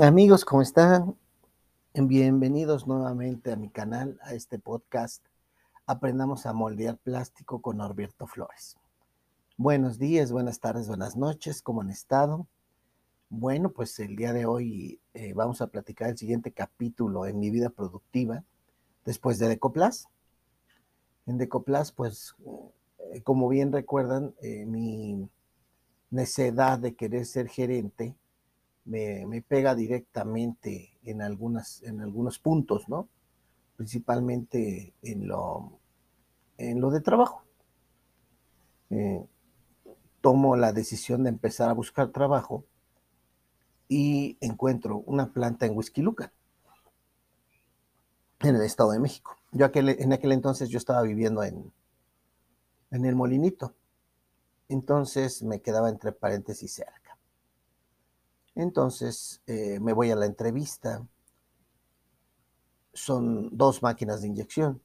Amigos, ¿cómo están? Bienvenidos nuevamente a mi canal, a este podcast. Aprendamos a moldear plástico con Norberto Flores. Buenos días, buenas tardes, buenas noches, ¿cómo han estado? Bueno, pues el día de hoy eh, vamos a platicar el siguiente capítulo en mi vida productiva después de Decoplas. En Decoplas, pues, eh, como bien recuerdan, eh, mi necesidad de querer ser gerente me, pega directamente en, algunas, en algunos puntos, ¿no? Principalmente en lo, en lo de trabajo. Eh, tomo la decisión de empezar a buscar trabajo y encuentro una planta en Huizquilucan, en el Estado de México. Yo aquel, en aquel entonces yo estaba viviendo en, en el Molinito, entonces me quedaba entre paréntesis cerca. Entonces eh, me voy a la entrevista. Son dos máquinas de inyección.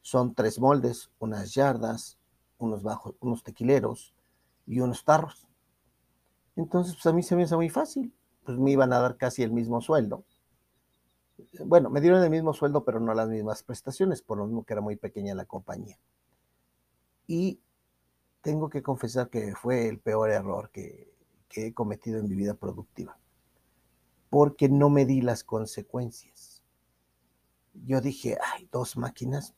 Son tres moldes, unas yardas, unos bajos, unos tequileros y unos tarros. Entonces, pues a mí se me hizo muy fácil. Pues me iban a dar casi el mismo sueldo. Bueno, me dieron el mismo sueldo, pero no las mismas prestaciones, por lo mismo que era muy pequeña la compañía. Y tengo que confesar que fue el peor error que, que he cometido en mi vida productiva, porque no me di las consecuencias. Yo dije, ay, dos máquinas,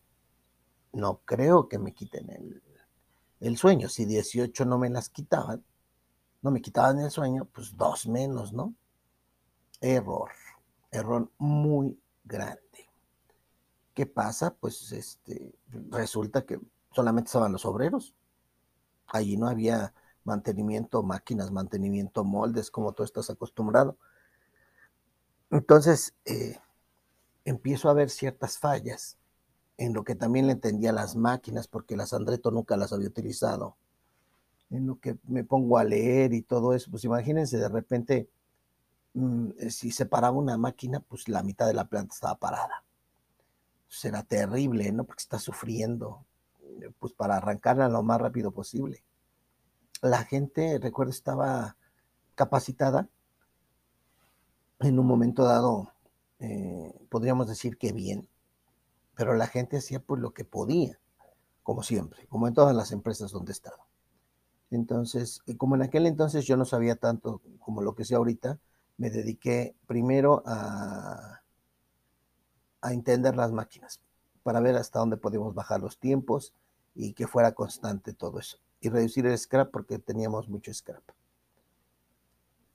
no creo que me quiten el, el sueño. Si 18 no me las quitaban, no me quitaban el sueño, pues dos menos, ¿no? Error, error muy grande. ¿Qué pasa? Pues este, resulta que solamente estaban los obreros. Allí no había mantenimiento máquinas, mantenimiento moldes, como tú estás acostumbrado. Entonces, eh, empiezo a ver ciertas fallas en lo que también le entendía las máquinas, porque las Andreto nunca las había utilizado. En lo que me pongo a leer y todo eso, pues imagínense de repente, mm, eh, si se paraba una máquina, pues la mitad de la planta estaba parada. Será terrible, ¿no? Porque está sufriendo, eh, pues para arrancarla lo más rápido posible la gente, recuerdo, estaba capacitada en un momento dado, eh, podríamos decir que bien, pero la gente hacía pues lo que podía, como siempre, como en todas las empresas donde he estado. Entonces, como en aquel entonces yo no sabía tanto como lo que sé ahorita, me dediqué primero a, a entender las máquinas, para ver hasta dónde podíamos bajar los tiempos y que fuera constante todo eso y reducir el scrap porque teníamos mucho scrap.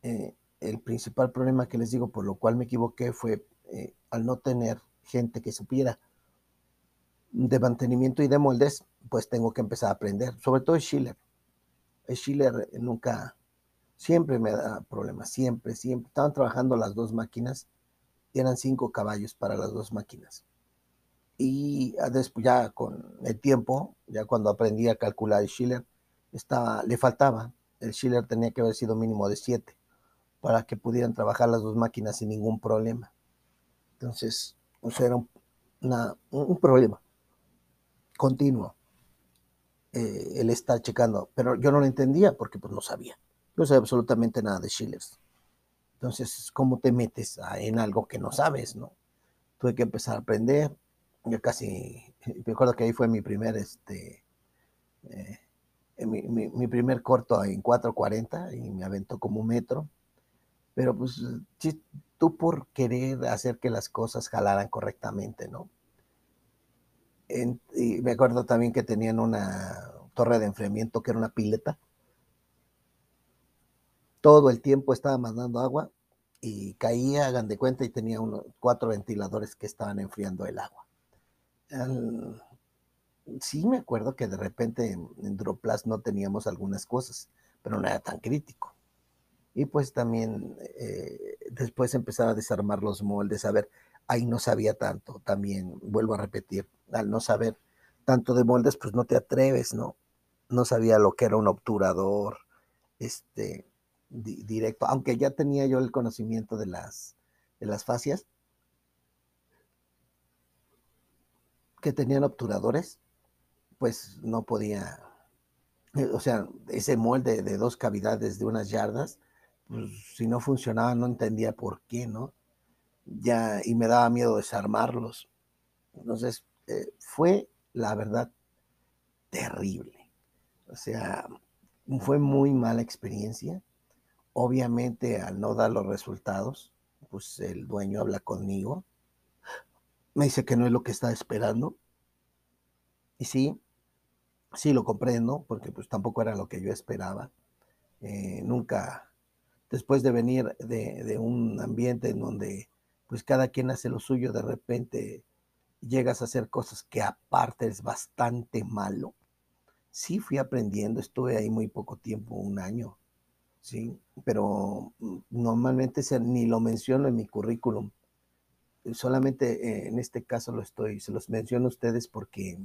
Eh, el principal problema que les digo, por lo cual me equivoqué, fue eh, al no tener gente que supiera de mantenimiento y de moldes, pues tengo que empezar a aprender, sobre todo Schiller. Schiller nunca, siempre me da problemas, siempre, siempre. Estaban trabajando las dos máquinas y eran cinco caballos para las dos máquinas. Y después, ya con el tiempo, ya cuando aprendí a calcular Schiller, estaba, le faltaba. El Schiller tenía que haber sido mínimo de 7 para que pudieran trabajar las dos máquinas sin ningún problema. Entonces, o sea, era un, problema continuo eh, el estar checando, pero yo no lo entendía porque pues no sabía. No sabía absolutamente nada de Schillers. Entonces, ¿cómo te metes en algo que no sabes, no? Tuve que empezar a aprender. Yo casi, me acuerdo que ahí fue mi primer, este, eh, mi, primer corto en 4.40 y me aventó como un metro. Pero pues tú por querer hacer que las cosas jalaran correctamente, ¿no? y me acuerdo también que tenían una torre de enfriamiento que era una pileta. Todo el tiempo estaba mandando agua y caía, hagan de cuenta, y tenía unos cuatro ventiladores que estaban enfriando el agua sí me acuerdo que de repente en, Droplas no teníamos algunas cosas, pero no era tan crítico. Y pues también eh, después empezar a desarmar los moldes, a ver, ahí no sabía tanto, también vuelvo a repetir, al no saber tanto de moldes, pues no te atreves, ¿no? No sabía lo que era un obturador, este, directo, aunque ya tenía yo el conocimiento de las, de las fascias, que tenían obturadores, pues no podía, eh, o sea, ese molde de dos cavidades de unas yardas, pues, si no funcionaba no entendía por qué, ¿no? Ya, y me daba miedo desarmarlos. Entonces, eh, fue, la verdad, terrible. O sea, fue muy mala experiencia. Obviamente, al no dar los resultados, pues el dueño habla conmigo. Me dice que no es lo que está esperando. Y sí, sí lo comprendo, porque pues tampoco era lo que yo esperaba. Eh, nunca, después de venir de, de, un ambiente en donde pues cada quien hace lo suyo, de repente llegas a hacer cosas que aparte es bastante malo. Sí fui aprendiendo, estuve ahí muy poco tiempo, un año, sí, pero normalmente ni lo menciono en mi currículum. Solamente eh, en este caso lo estoy, se los menciono a ustedes porque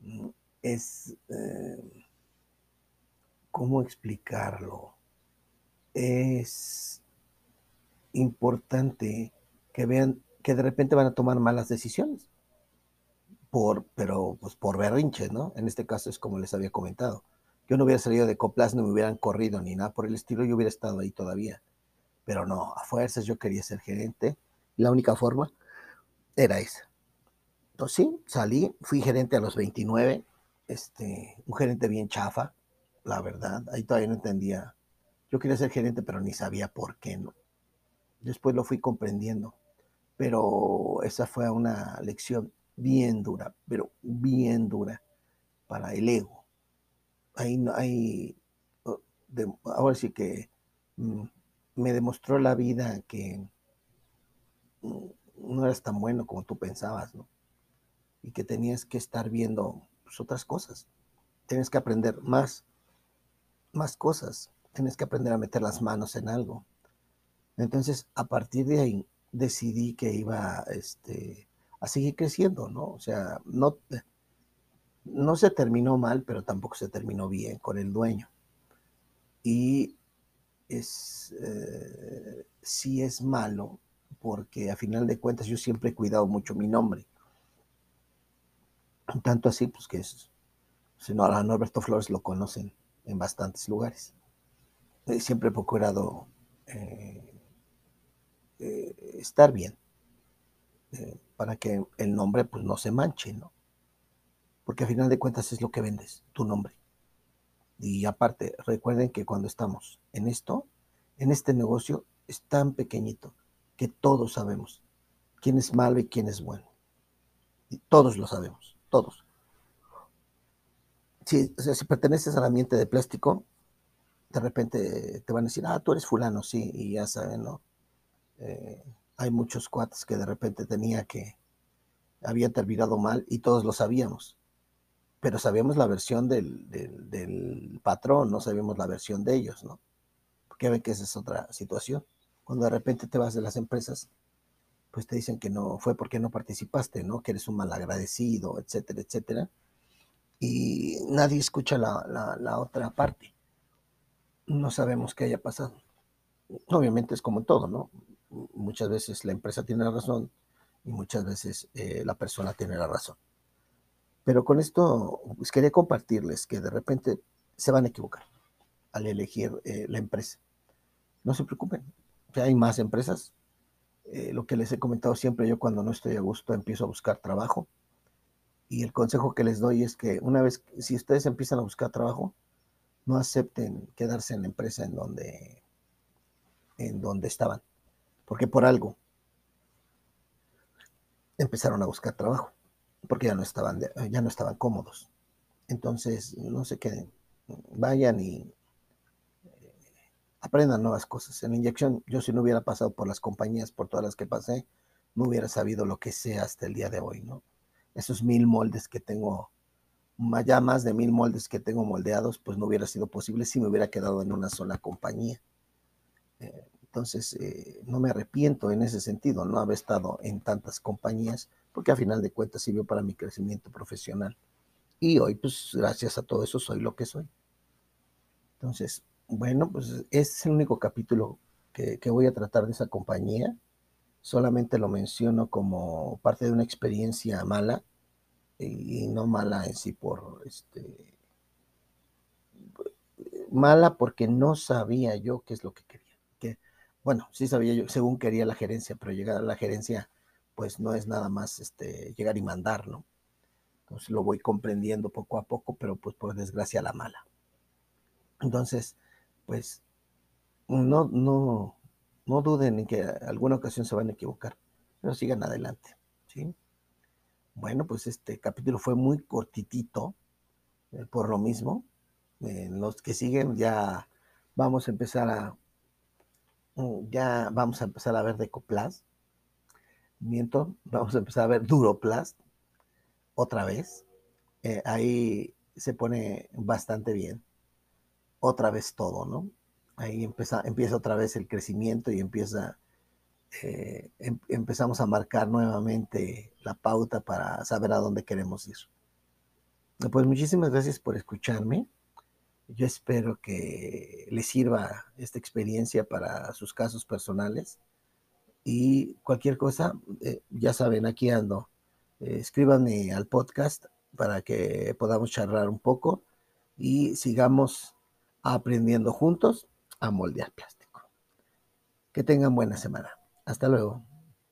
mm, es, eh, ¿cómo explicarlo? Es importante que vean que de repente van a tomar malas decisiones, por, pero pues por berrinches, ¿no? En este caso es como les había comentado. Yo no hubiera salido de Coplas, no me hubieran corrido ni nada por el estilo, yo hubiera estado ahí todavía. Pero no, a fuerzas yo quería ser gerente. La única forma era esa. Entonces sí, salí, fui gerente a los 29, este, un gerente bien chafa, la verdad. Ahí todavía no entendía. Yo quería ser gerente, pero ni sabía por qué no. Después lo fui comprendiendo. Pero esa fue una lección bien dura, pero bien dura para el ego. Ahí no hay. ahora sí que mm, me demostró la vida que mm, no eras tan bueno como tú pensabas, ¿no? Y que tenías que estar viendo pues, otras cosas. Tienes que aprender más, más cosas. Tienes que aprender a meter las manos en algo. Entonces, a partir de ahí, decidí que iba este, a seguir creciendo, ¿no? O sea, no, no se terminó mal, pero tampoco se terminó bien con el dueño. Y es, eh, sí es malo, porque a final de cuentas yo siempre he cuidado mucho mi nombre. Tanto así, pues que es, no, a Norberto Flores lo conocen en bastantes lugares. Eh, siempre he procurado eh, eh, estar bien para que el nombre pues no se manche, ¿no? Porque a final de cuentas es lo que vendes, tu nombre. Y aparte, recuerden que cuando estamos en esto, en este negocio, es tan pequeñito que todos sabemos quién es malo y quién es bueno. Y todos lo sabemos todos. Si, si perteneces al ambiente de plástico, de repente te van a decir, ah, tú eres fulano, sí, y ya saben, ¿no? Eh, hay muchos cuates que de repente tenía que, habían terminado mal y todos lo sabíamos, pero sabíamos la versión del, del, patrón, no sabíamos la versión de ellos, ¿no? Porque ven que esa es otra situación. Cuando de repente te vas de las empresas, pues te dicen que no fue porque no participaste, ¿no? Que eres un malagradecido, etcétera, etcétera. Y nadie escucha la, otra parte. No sabemos qué haya pasado. Obviamente es como todo, ¿no? Muchas veces la empresa tiene la razón y muchas veces eh, la persona tiene la razón. Pero con esto, pues quería compartirles que de repente se van a equivocar al elegir eh, la empresa. No se preocupen, ya hay más empresas, eh, lo que les he comentado siempre, yo cuando no estoy a gusto empiezo a buscar trabajo. Y el consejo que les doy es que una vez, si ustedes empiezan a buscar trabajo, no acepten quedarse en la empresa en donde, en donde estaban, porque por algo empezaron a buscar trabajo, porque ya no estaban, ya no estaban cómodos. Entonces, no se queden, vayan y aprendan nuevas cosas. En la inyección, yo si no hubiera pasado por las compañías, por todas las que pasé, no hubiera sabido lo que sé hasta el día de hoy, ¿no? Esos mil moldes que tengo, ya más de mil moldes que tengo moldeados, pues no hubiera sido posible si me hubiera quedado en una sola compañía. Eh, entonces, eh, no me arrepiento en ese sentido, no haber estado en tantas compañías, porque a final de cuentas sirvió para mi crecimiento profesional. Y hoy, pues gracias a todo eso, soy lo que soy. Entonces, bueno, pues es el único capítulo que, voy a tratar de esa compañía. Solamente lo menciono como parte de una experiencia mala y no mala en sí por este mala porque no sabía yo qué es lo que quería. bueno, sí sabía yo, según quería la gerencia, pero llegar a la gerencia, pues no es nada más este, llegar y mandar, ¿no? Entonces lo voy comprendiendo poco a poco, pero pues por desgracia la mala. Entonces, pues no, no, no duden en que alguna ocasión se van a equivocar, pero sigan adelante, ¿sí? Bueno, pues este capítulo fue muy cortitito, eh, por lo mismo. En los que siguen ya vamos a empezar a, mm, ya vamos a empezar a ver Decoplast. Miento, vamos a empezar a ver Duroplast otra vez. Eh, ahí se pone bastante bien. Otra vez todo, ¿no? Ahí empieza, empieza otra vez el crecimiento y empieza, eh, em, empezamos a marcar nuevamente la pauta para saber a dónde queremos ir. Pues muchísimas gracias por escucharme. Yo espero que les sirva esta experiencia para sus casos personales. Y cualquier cosa, eh, ya saben, aquí ando. Eh, escríbanme al podcast para que podamos charlar un poco y sigamos aprendiendo juntos a moldear plástico. Que tengan buena semana. Hasta luego.